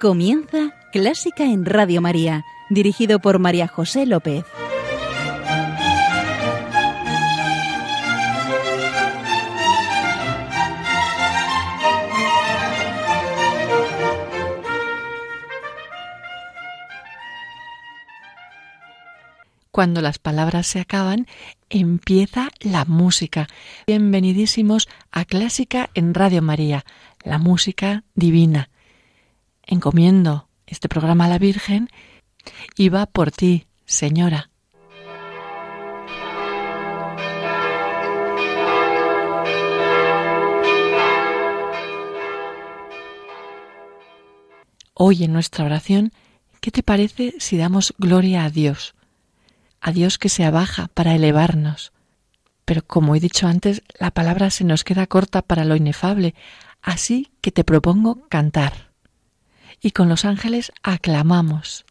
Comienza Clásica en Radio María, dirigido por María José López. Cuando las palabras se acaban, empieza la música. Bienvenidísimos a Clásica en Radio María, la música divina encomiendo este programa a la Virgen y va por ti, Señora. Hoy en nuestra oración, ¿qué te parece si damos gloria a Dios? A Dios que se abaja para elevarnos. Pero como he dicho antes, la palabra se nos queda corta para lo inefable, así que te propongo cantar y con los ángeles aclamamos.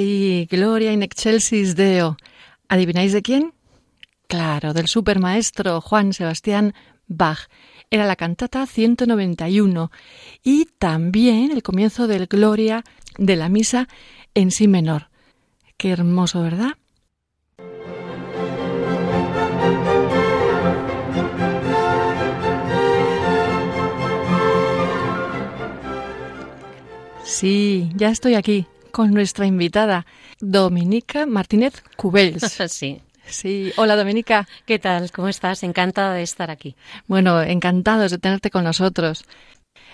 Sí, Gloria in excelsis Deo. ¿Adivináis de quién? Claro, del supermaestro Juan Sebastián Bach. Era la cantata 191 y también el comienzo del Gloria de la misa en sí menor. Qué hermoso, ¿verdad? Sí, ya estoy aquí con nuestra invitada, Dominica Martínez Cubels. sí. Sí, hola Dominica. ¿Qué tal? ¿Cómo estás? Encantada de estar aquí. Bueno, encantados de tenerte con nosotros.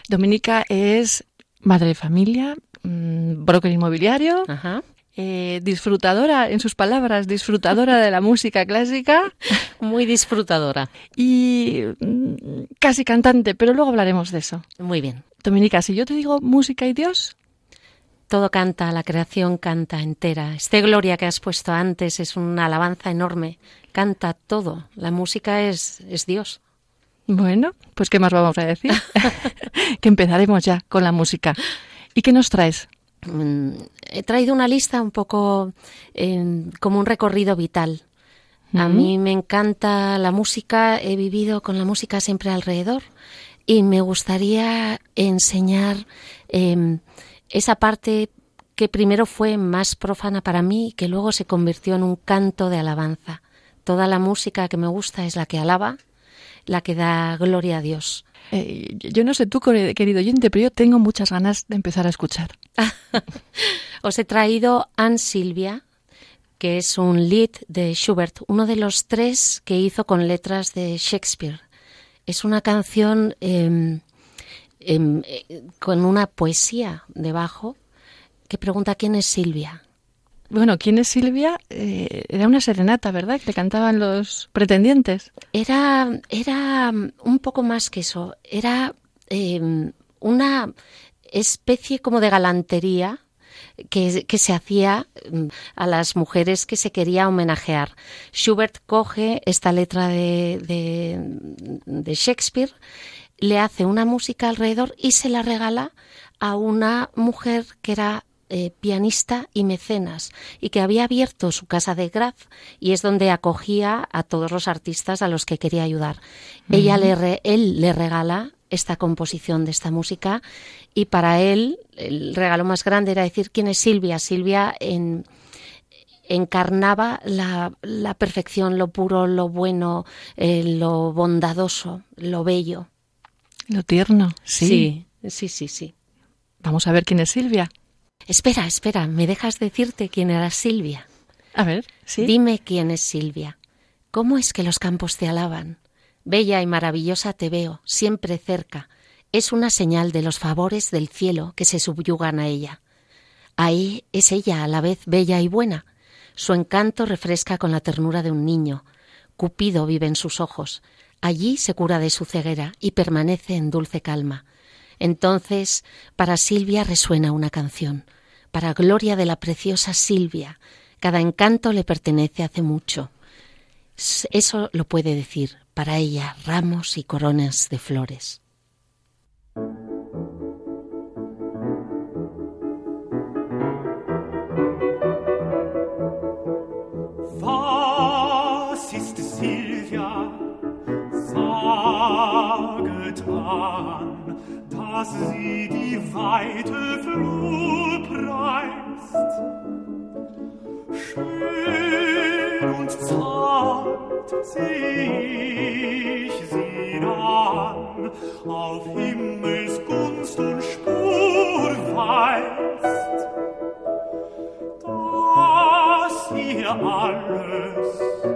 Dominica es madre de familia, mm, broker inmobiliario, eh, disfrutadora, en sus palabras, disfrutadora de la música clásica. Muy disfrutadora. Y mm, casi cantante, pero luego hablaremos de eso. Muy bien. Dominica, si yo te digo música y Dios, todo canta, la creación canta entera. Este gloria que has puesto antes es una alabanza enorme. Canta todo. La música es, es Dios. Bueno, pues ¿qué más vamos a decir? que empezaremos ya con la música. ¿Y qué nos traes? Mm, he traído una lista un poco como un recorrido vital. A mí me encanta la música, he vivido con la música siempre alrededor y me gustaría enseñar em, esa parte que primero fue más profana para mí y que luego se convirtió en un canto de alabanza. Toda la música que me gusta es la que alaba, la que da gloria a Dios. Eh, yo no sé tú, querido oyente, pero yo tengo muchas ganas de empezar a escuchar. Os he traído Anne Silvia, que es un lead de Schubert, uno de los tres que hizo con letras de Shakespeare. Es una canción em, eh, con una poesía debajo que pregunta quién es Silvia. Bueno, ¿quién es Silvia? Eh, era una serenata, ¿verdad? Que cantaban los pretendientes. Era, era un poco más que eso. Era em, una especie como de galantería que, se hacía mm, a las mujeres que se quería homenajear. Schubert coge esta letra de, de, Shakespeare, le hace una música alrededor y se la regala a una mujer que era eh, pianista y mecenas y que había abierto su casa de Graz y es donde acogía a todos los artistas a los que quería ayudar. Ella le él le regala esta composición de esta música y para él el regalo más grande era decir quién es Silvia. Silvia en, encarnaba la, la, perfección, lo puro, lo bueno, eh, lo bondadoso, lo bello. Lo tierno, sí. Sí, sí, sí, sí. Vamos a ver quién es Silvia. Espera, espera, ¿me dejas decirte quién era Silvia? A ver, sí. Dime quién es Silvia. ¿Cómo es que los campos te alaban? Bella y maravillosa te veo, siempre cerca. Es una señal de los favores del cielo que se subyugan a ella. Ahí es ella a la vez bella y buena. Su encanto refresca con la ternura de un niño. Cupido vive en sus ojos. Allí se cura de su ceguera y permanece en dulce calma. Entonces, para Silvia resuena una canción. Para gloria de la preciosa Silvia. Cada encanto le pertenece hace mucho. Eso lo puede decir, para ella ramos y coronas de flores. Saget an, dass sie die weite Flur preist. Schön und zart seh ich sie an, auf Himmelsgunst und Spur weist, dass ihr alles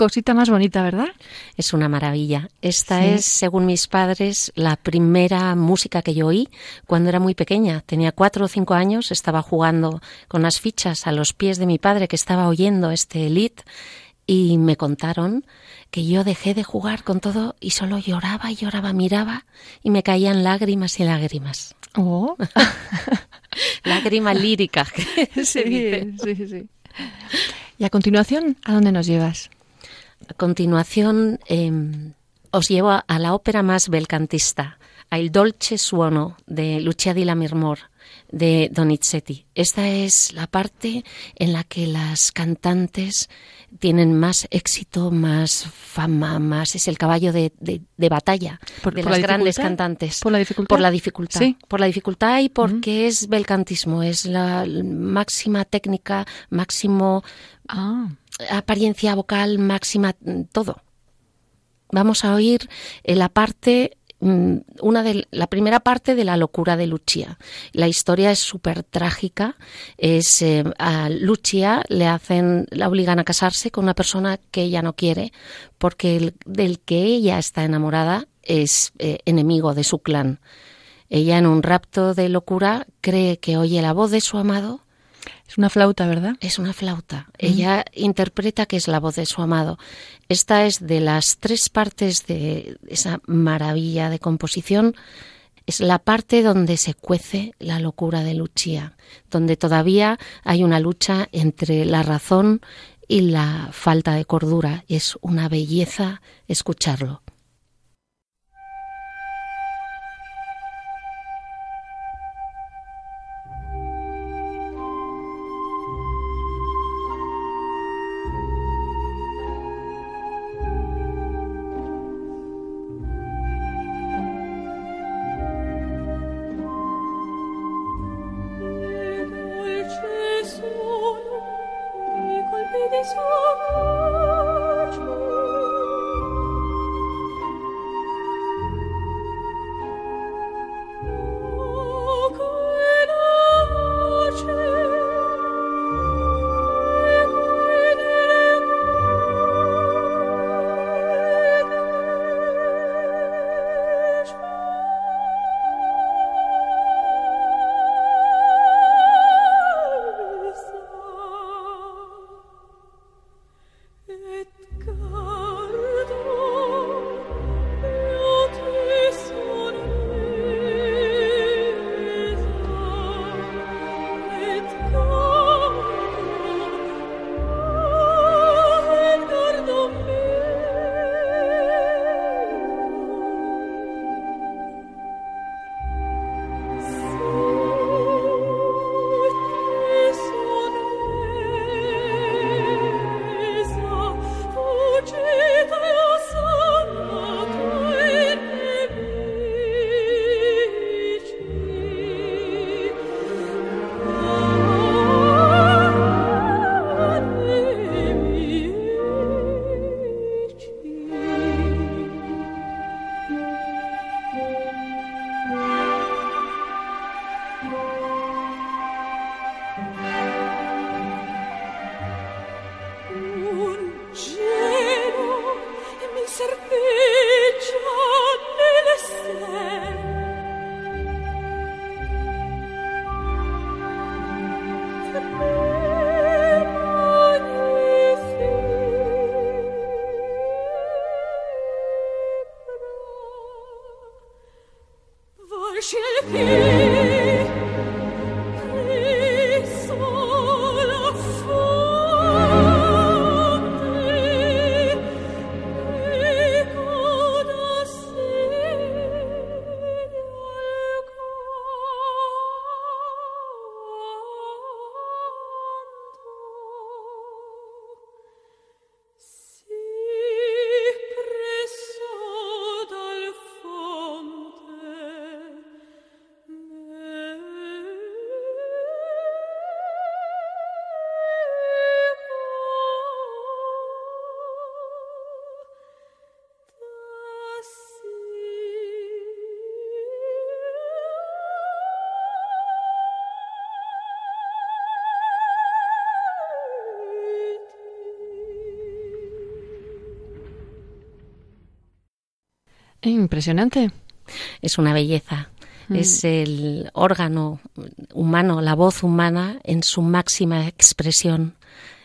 cosita más bonita, ¿verdad? Es una maravilla. Esta Sí. es, según mis padres, la primera música que yo oí cuando era muy pequeña. Tenía cuatro o cinco años, estaba jugando con las fichas a los pies de mi padre que estaba oyendo este elite y me contaron que yo dejé de jugar con todo y solo lloraba y lloraba, miraba y me caían lágrimas y lágrimas. Oh, Lágrima lírica. se sí, dice. sí, sí. Y a continuación, ¿a dónde nos llevas? A continuación, eh, os llevo a, la ópera más belcantista, a Il Dolce Suono de Lucia di Lammermoor de Donizetti. Esta es la parte en la que las cantantes tienen más éxito, más fama, más es el caballo de, de- de batalla ¿Por- de por las la grandes cantantes. ¿Por la dificultad? Por la dificultad. Sí. Por la dificultad y porque es belcantismo, es la máxima técnica, máximo Ah, apariencia vocal máxima, mm, todo. Vamos a oír eh, la parte, una de la primera parte de la locura de Lucia. La historia es súper trágica. Es eh, a Lucia le hacen, la obligan a casarse con una persona que ella no quiere, porque el, del que ella está enamorada es eh, enemigo de su clan. Ella en un rapto de locura cree que oye la voz de su amado es una flauta, ¿verdad? es una flauta. Ella interpreta que es la voz de su amado. Esta es de las tres partes de esa maravilla de composición. Es la parte donde se cuece la locura de Lucia, donde todavía hay una lucha entre la razón y la falta de cordura. Es una belleza escucharlo. Thank you. Impresionante. Es una belleza. Mm. Es el órgano humano, la voz humana en su máxima expresión.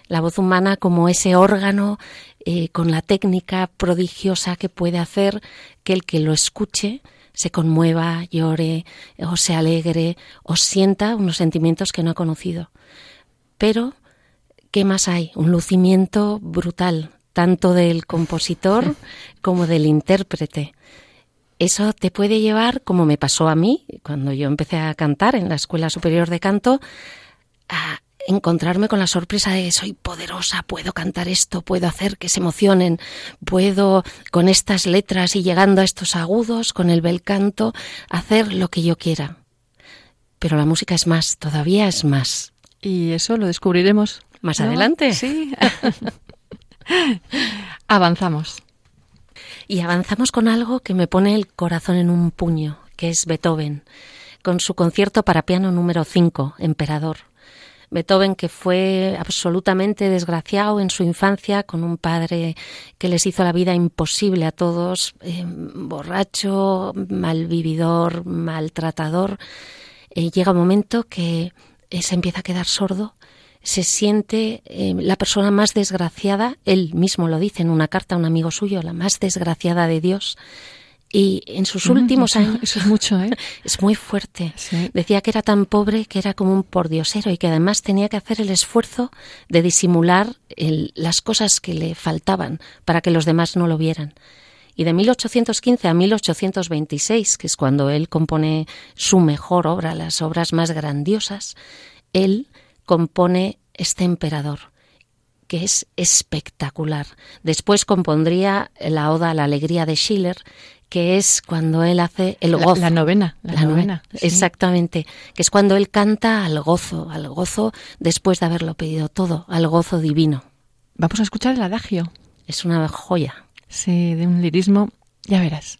La voz humana como ese órgano eh, con la técnica prodigiosa que puede hacer que el que lo escuche se conmueva, llore, o se alegre, o sienta unos sentimientos que no ha conocido. Pero, ¿qué más hay? Un lucimiento brutal, tanto del compositor como del intérprete. Eso te puede llevar, como me pasó a mí, cuando yo empecé a cantar en la Escuela Superior de Canto, a encontrarme con la sorpresa de soy poderosa, puedo cantar esto, puedo hacer que se emocionen, puedo con estas letras y llegando a estos agudos, con el bel canto, hacer lo que yo quiera. Pero la música es más, todavía es más. Y eso lo descubriremos Más ¿no? adelante. Sí. Avanzamos. Y avanzamos con algo que me pone el corazón en un puño, que es Beethoven, con su concierto para piano número 5, Emperador. Beethoven, que fue absolutamente desgraciado en su infancia, con un padre que les hizo la vida imposible a todos, eh, borracho, malvividor, maltratador, eh, llega un momento que se empieza a quedar sordo, se siente eh, la persona más desgraciada, él mismo lo dice en una carta a un amigo suyo, la más desgraciada de Dios. Y en sus últimos Mm, eso, años Eso es mucho, ¿eh? es muy fuerte. Sí. Decía que era tan pobre que era como un pordiosero y que además tenía que hacer el esfuerzo de disimular el- las cosas que le faltaban para que los demás no lo vieran. Y de 1815 a 1826, que es cuando él compone su mejor obra, las obras más grandiosas, él compone este emperador que es espectacular. Después compondría la Oda a la Alegría de Schiller, que es cuando él hace el La, gozo. la novena. La, La novena. sí. Exactamente, que es cuando él canta al gozo, al gozo después de haberlo pedido todo, al gozo divino. Vamos a escuchar el adagio. Es una joya. Sí, de un lirismo. Ya verás.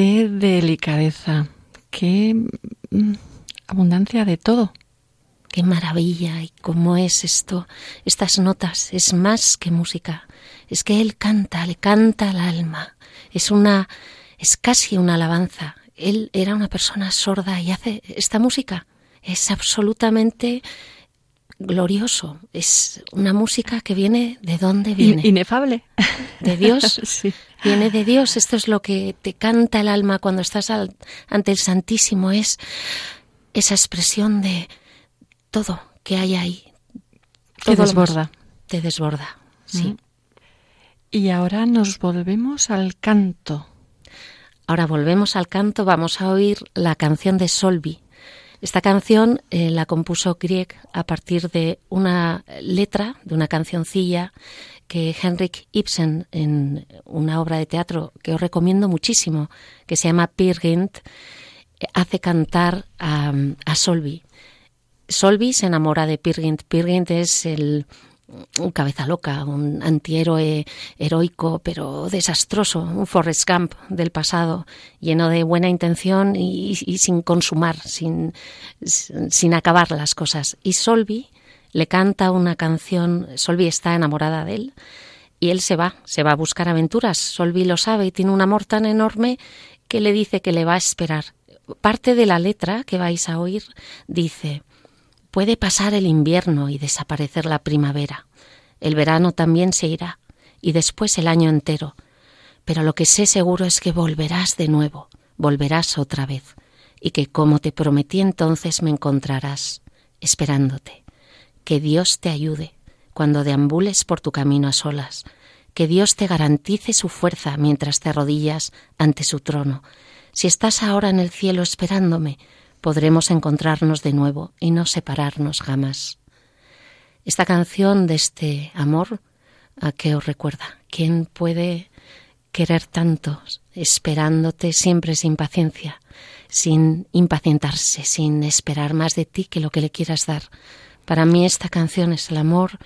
Qué delicadeza, qué mm, abundancia de todo. Qué maravilla y cómo es esto, estas notas, es más que música. Es que él canta, le canta al alma. Es una, es casi una alabanza. Él era una persona sorda y hace esta música. Es absolutamente glorioso. Es una música que viene de dónde viene. Inefable. De Dios. sí. Viene de Dios. Esto es lo que te canta el alma cuando estás al- ante el Santísimo. Es esa expresión de todo que hay ahí. Te Todo desborda. Te desborda. Sí. Mm. Y ahora nos volvemos al canto. Ahora volvemos al canto, vamos a oír la canción de Solvi. Esta canción eh, la compuso Grieg a partir de una letra, de una cancioncilla que Henrik Ibsen, en una obra de teatro que os recomiendo muchísimo, que se llama Peer Gynt, hace cantar a, a Solvi. Solvi se enamora de. Peer Gynt es el, un cabeza loca, un antihéroe heroico pero desastroso, un Forrest Gump del pasado, lleno de buena intención y, sin consumar, sin, sin acabar las cosas. Y Solvi le canta una canción, Solvi está enamorada de él y él se va, se va a buscar aventuras. Solvi lo sabe y tiene un amor tan enorme que le dice que le va a esperar. Parte de la letra que vais a oír dice, Puede pasar el invierno y desaparecer la primavera. El verano también se irá y después el año entero. Pero lo que sé seguro es que volverás de nuevo, volverás otra vez, y que como te prometí entonces me encontrarás, esperándote. Que Dios te ayude cuando deambules por tu camino a solas, que Dios te garantice su fuerza mientras te arrodillas ante su trono. Si estás ahora en el cielo esperándome, podremos encontrarnos de nuevo y no separarnos jamás. Esta canción de este amor, ¿a qué os recuerda? ¿Quién puede querer tanto, esperándote siempre sin paciencia, sin impacientarse, sin esperar más de ti que lo que le quieras dar? Para mí esta canción es el amor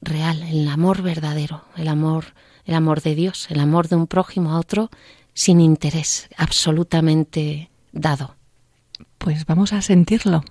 real, el amor verdadero, el amor, el amor de Dios, el amor de un prójimo a otro sin interés, absolutamente dado. Pues vamos a sentirlo.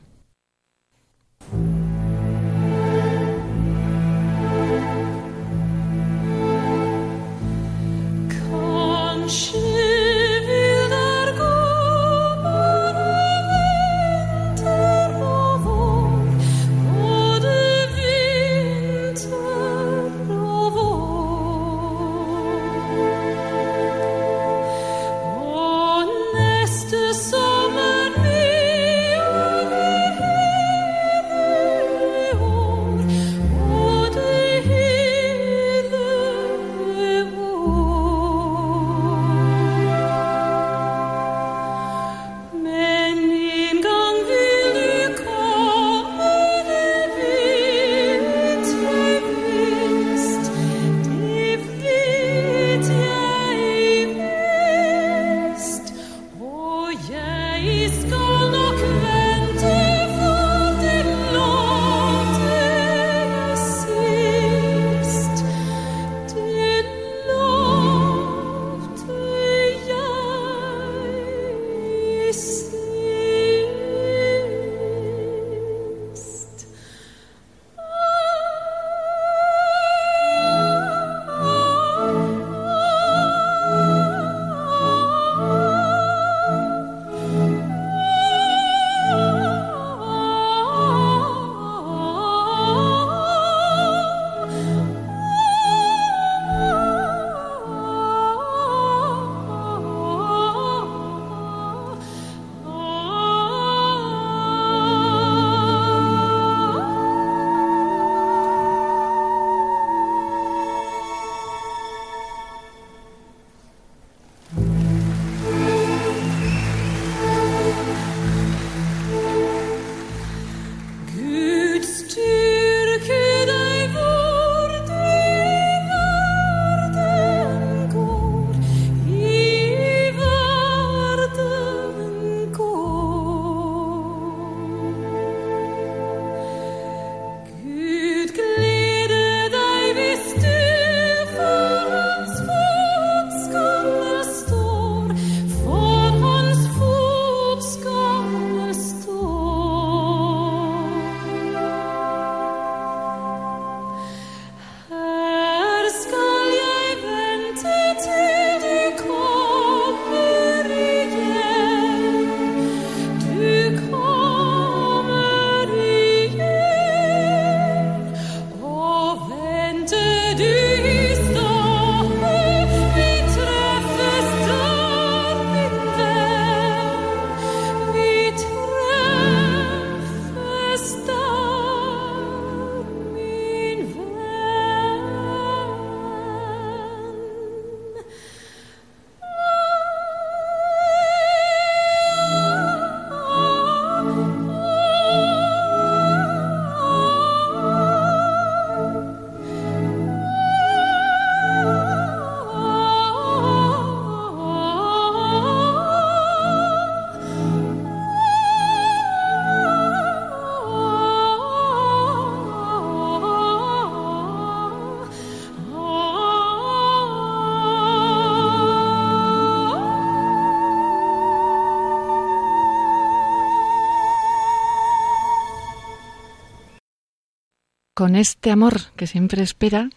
Con este amor que siempre espera,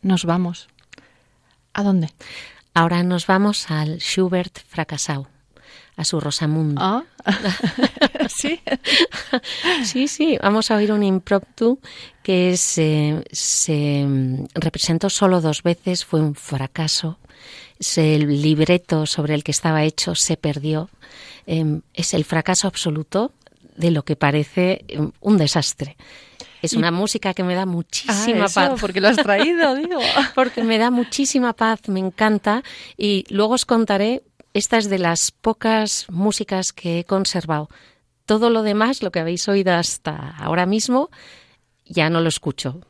nos vamos. ¿A dónde? Ahora nos vamos al Schubert fracasado, a su Rosamundo. Ah, sí. Sí, sí, vamos a oír un impromptu que se, se mm, representó solo dos veces, fue un fracaso. Se- El libreto sobre el que estaba hecho se perdió. Em, es el fracaso absoluto de lo que parece em, un desastre. Es una música que me da Ah, muchísima eso, paz. porque lo has traído, digo. porque me da muchísima paz, me encanta y luego os contaré, esta es de las pocas músicas que he conservado. Todo lo demás, lo que habéis oído hasta ahora mismo, ya no lo escucho.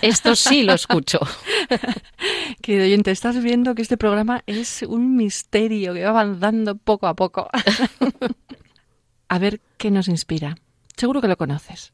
Esto sí lo escucho. Querido oyente, estás viendo que este programa es un misterio que va avanzando poco a poco. a ver qué nos inspira. Seguro que lo conoces.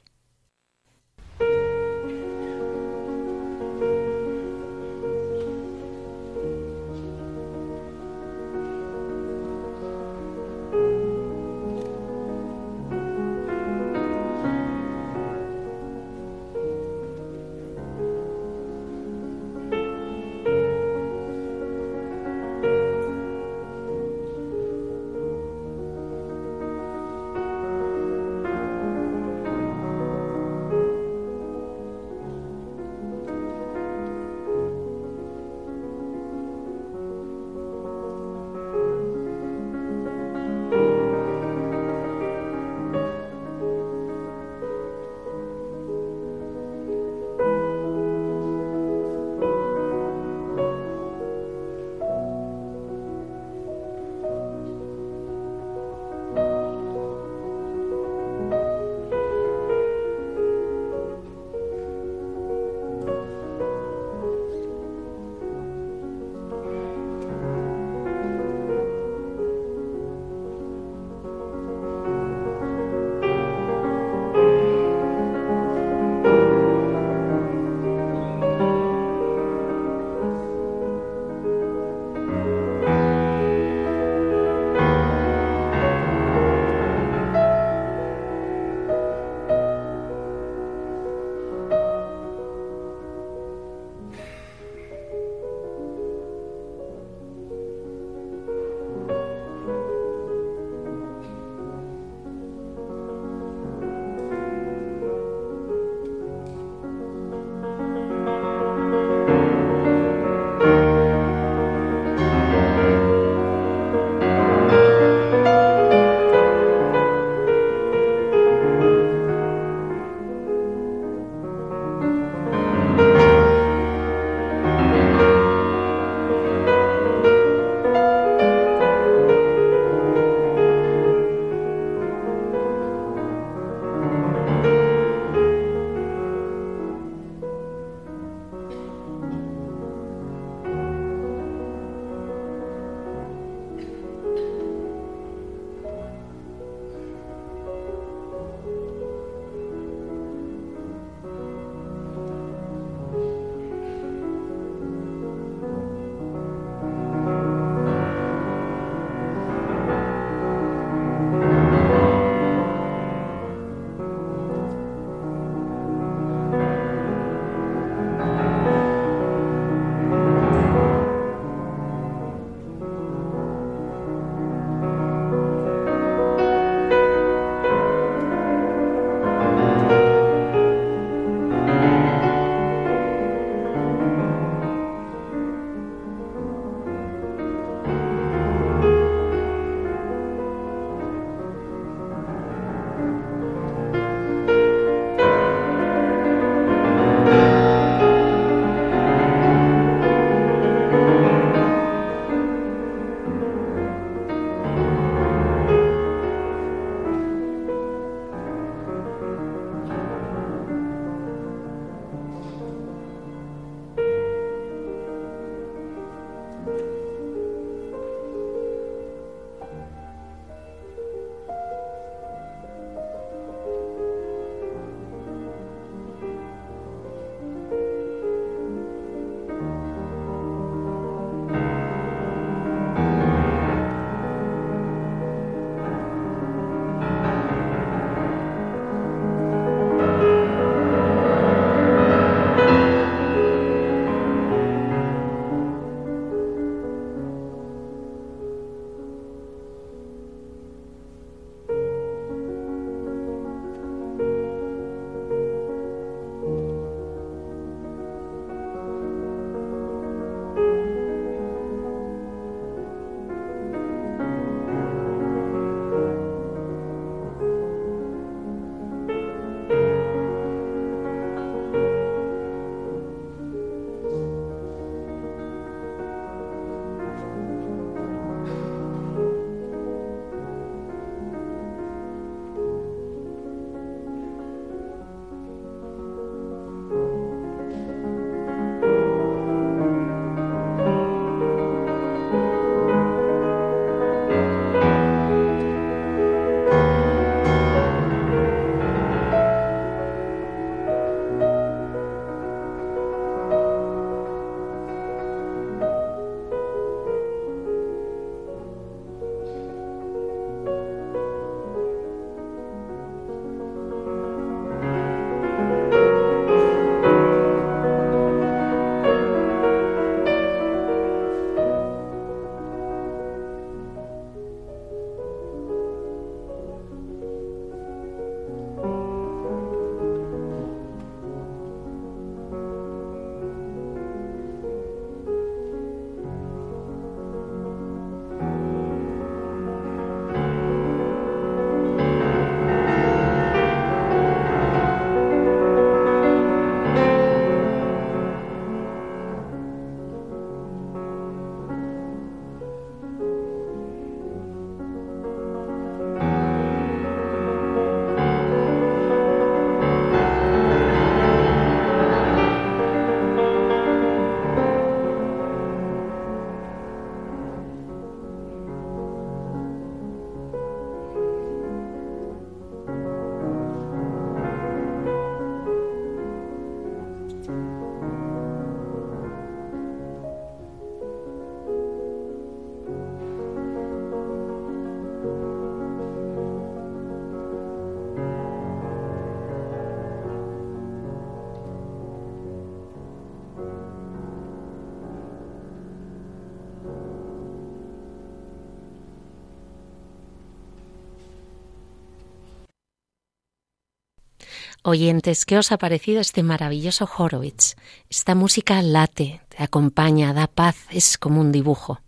Oyentes, ¿qué os ha parecido este maravilloso Horowitz? Esta música late, te acompaña, da paz, es como un dibujo.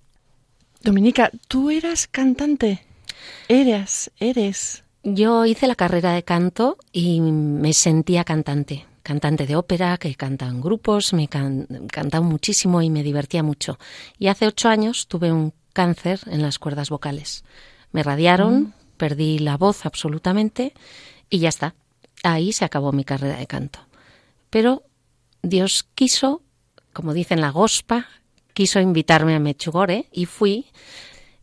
Dominica, ¿tú eras cantante? Eras, eres. Yo hice la carrera de canto y me sentía cantante. Cantante de ópera, que canta en grupos, me can cantaba muchísimo y me divertía mucho. Y hace ocho años tuve un cáncer en las cuerdas vocales. Me radiaron, perdí la voz absolutamente y ya está. Ahí se acabó mi carrera de canto. Pero Dios quiso, como dicen la gospa, quiso invitarme a Mechugore y fui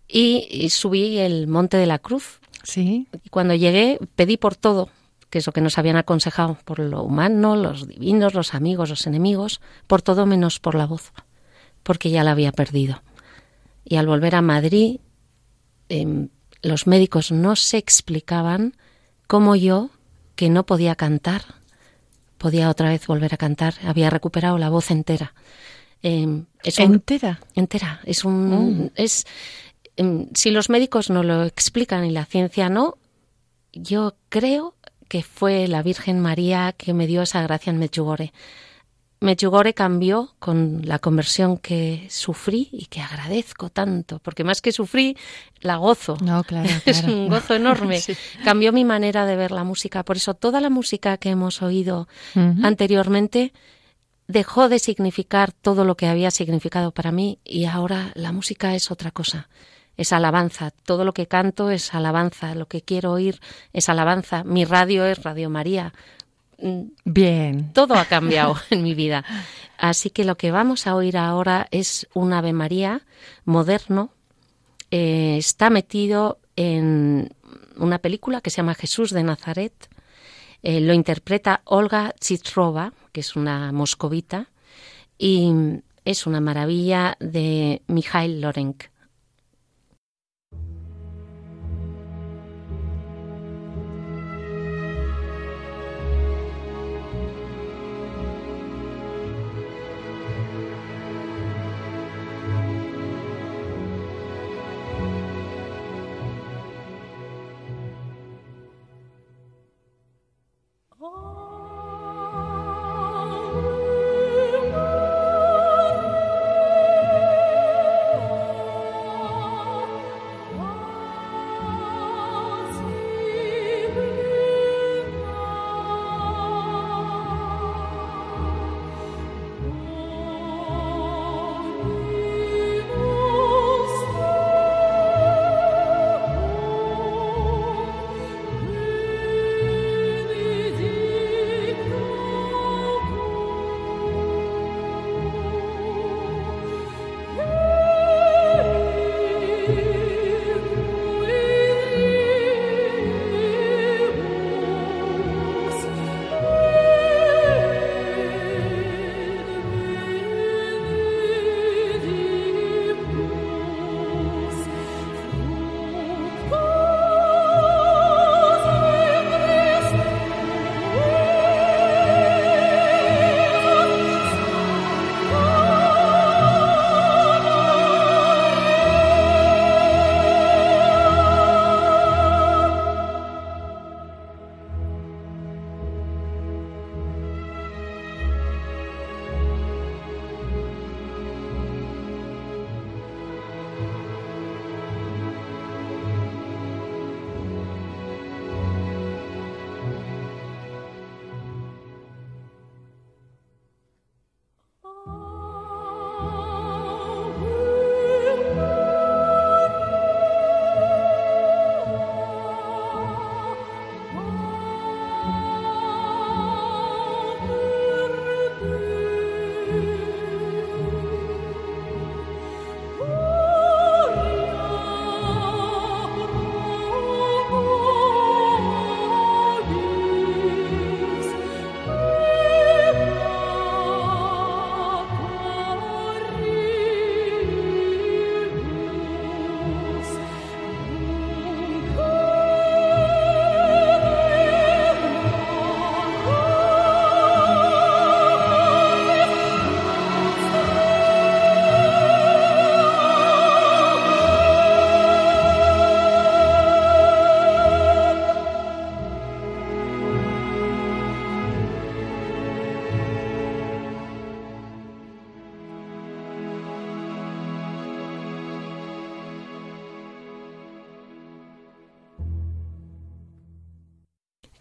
y, y subí el Monte de la Cruz. Sí. Y cuando llegué pedí por todo, que es lo que nos habían aconsejado, por lo humano, los divinos, los amigos, los enemigos, por todo menos por la voz, porque ya la había perdido. Y al volver a Madrid, em, los médicos no se explicaban cómo yo, que no podía cantar, podía otra vez volver a cantar, había recuperado la voz entera. Em, es un- Entera. entera. Es un es em, si los médicos no lo explican y la ciencia no, yo creo que fue la Virgen María que me dio esa gracia en Medjugorje. Medjugorje cambió con la conversión que sufrí y que agradezco tanto, porque más que sufrí, la gozo. No, claro, Es un gozo enorme. Sí. Cambió mi manera de ver la música. Por eso toda la música que hemos oído anteriormente dejó de significar todo lo que había significado para mí y ahora la música es otra cosa. Es alabanza. Todo lo que canto es alabanza. Lo que quiero oír es alabanza. Mi radio es Radio María. Bien. Todo ha cambiado en mi vida. Así que lo que vamos a oír ahora es un Ave María moderno. Eh, está metido en una película que se llama Jesús de Nazaret. Eh, lo interpreta Olga Chitrova, que es una moscovita, y es una maravilla de Mikhail Lorenk.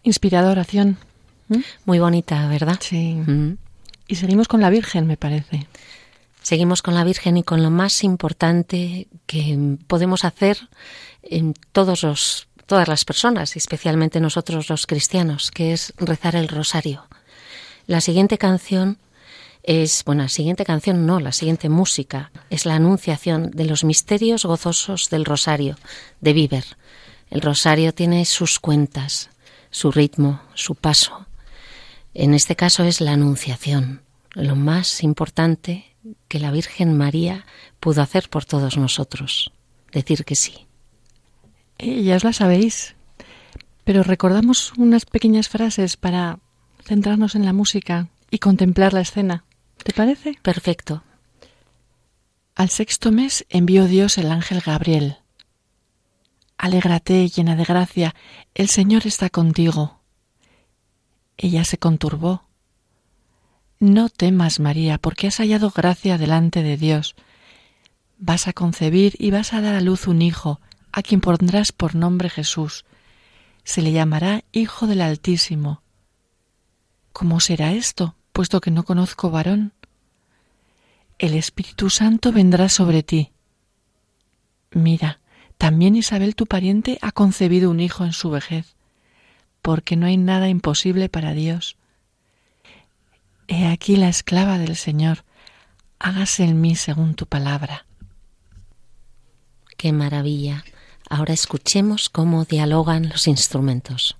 Inspiradora oración. ¿Mm? Muy bonita, ¿verdad? Sí. Mm. Y seguimos con la Virgen, me parece. Seguimos con la Virgen y con lo más importante que podemos hacer en todos los, todas las personas, especialmente nosotros los cristianos, que es rezar el rosario. La siguiente canción es, bueno, la siguiente canción no, la siguiente música es la anunciación de los misterios gozosos del rosario de Bieber. El rosario tiene sus cuentas, su ritmo, su paso. En este caso es la anunciación, lo más importante que la Virgen María pudo hacer por todos nosotros. Decir que sí. Eh, ya os la sabéis. Pero recordamos unas pequeñas frases para centrarnos en la música y contemplar la escena. ¿Te parece? Perfecto. Al sexto mes envió Dios el ángel Gabriel. Alégrate, llena de gracia, el Señor está contigo. Ella se conturbó. No temas, María, porque has hallado gracia delante de Dios. Vas a concebir y vas a dar a luz un hijo, a quien pondrás por nombre Jesús. Se le llamará Hijo del Altísimo. ¿Cómo será esto, puesto que no conozco varón? El Espíritu Santo vendrá sobre ti. Mira, también Isabel tu pariente ha concebido un hijo en su vejez, porque no hay nada imposible para Dios. He aquí la esclava del Señor, hágase en mí según tu palabra. Qué maravilla. Ahora escuchemos cómo dialogan los instrumentos.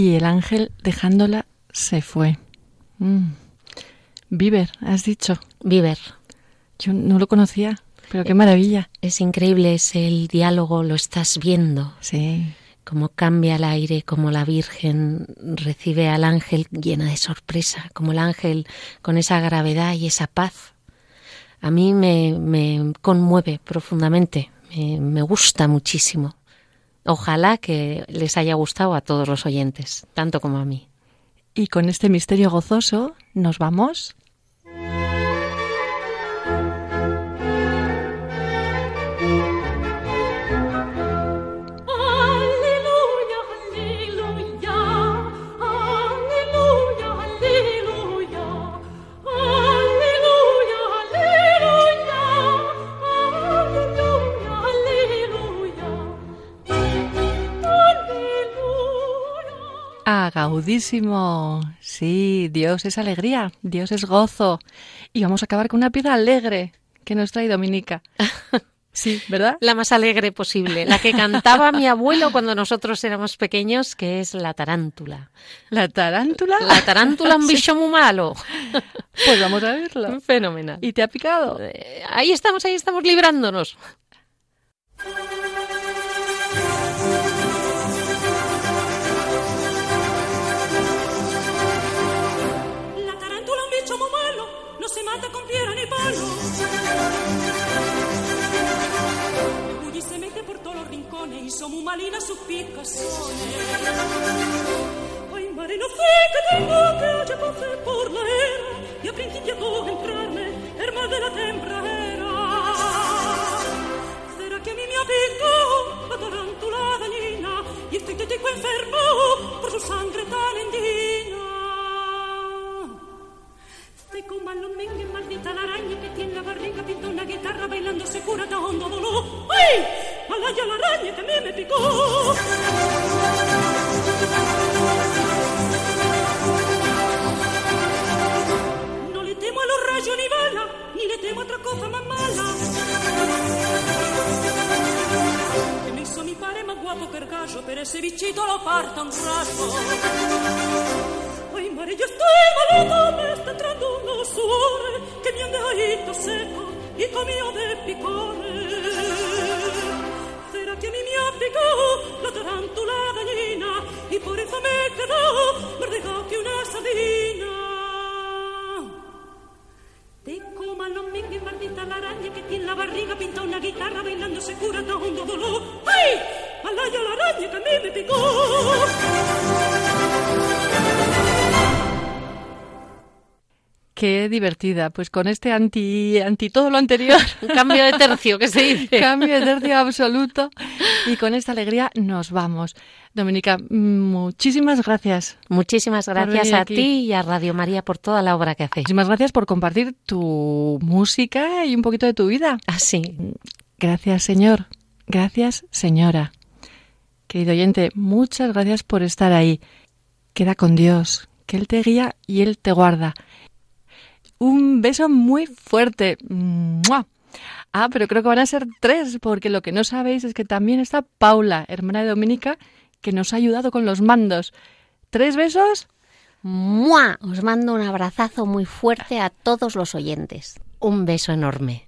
Y el ángel, dejándola, se fue. Mm. Bieber, has dicho. Bieber. Yo no lo conocía, pero qué maravilla. Es increíble, es el diálogo, lo estás viendo. Sí. Cómo cambia el aire, como la Virgen recibe al ángel llena de sorpresa, como el ángel con esa gravedad y esa paz. A mí me, me conmueve profundamente, me, me gusta muchísimo. Ojalá que les haya gustado a todos los oyentes, tanto como a mí. Y con este misterio gozoso nos vamos. Gaudísimo. Sí, Dios es alegría, Dios es gozo. Y vamos a acabar con una piedra alegre que nos trae Dominica. Sí, ¿verdad? La más alegre posible, la que cantaba mi abuelo cuando nosotros éramos pequeños, que es la tarántula. La tarántula. La tarántula un bicho muy malo. Pues vamos a verlo. Fenomenal. ¿Y te ha picado? Eh, ahí estamos, ahí estamos librándonos. Los rincones y son muy malinas sus picaciones. Ay, madre, no sé qué tengo que oye pasé por la era y a principio con entrarme, hermano de la temprana. ¿Será que a mí me ha picado la tarántula dañina y estoy tetico enfermo por su sangre tan Te coma los mengues, maldita la araña que tiene la barriga, pinta una guitarra bailando se cura de hondo dolor. ¡Ay! ¡Malaya la araña que a me picó! No le temo a los rayos ni bala, ni le temo a otra cosa más mala. Que me hizo mi padre más guapo que el gallo, pero ese bichito lo parta un Ay, madre, yo estoy malito, me está entrando unos sudores que me han dejadito seco y comido de picones. ¿Será que a mí me ha picado la tarántula dañina y por eso me más delgado que una sardina? Te coma los mingues, maldita la araña que tiene la barriga, pinta una guitarra bailando se cura de hondo dolor. ¡Ay! ¡Alaya la araña que a mí me picó! Qué divertida. Pues con este anti, anti todo lo anterior. Un cambio de tercio, que se dice. Cambio de tercio absoluto. Y con esta alegría nos vamos. Dominica, muchísimas gracias. Muchísimas gracias a aquí. ti y a Radio María por toda la obra que hacéis. Muchísimas gracias por compartir tu música y un poquito de tu vida. Así. Gracias, Señor. Gracias, señora. Querido oyente, muchas gracias por estar ahí. Queda con Dios, que Él te guía y Él te guarda. Un beso muy fuerte. ¡Mua! Ah, pero creo que van a ser tres, porque lo que no sabéis es que también está Paula, hermana de Dominica, que nos ha ayudado con los mandos. ¿Tres besos? ¡Mua! Os mando un abrazazo muy fuerte a todos los oyentes. Un beso enorme.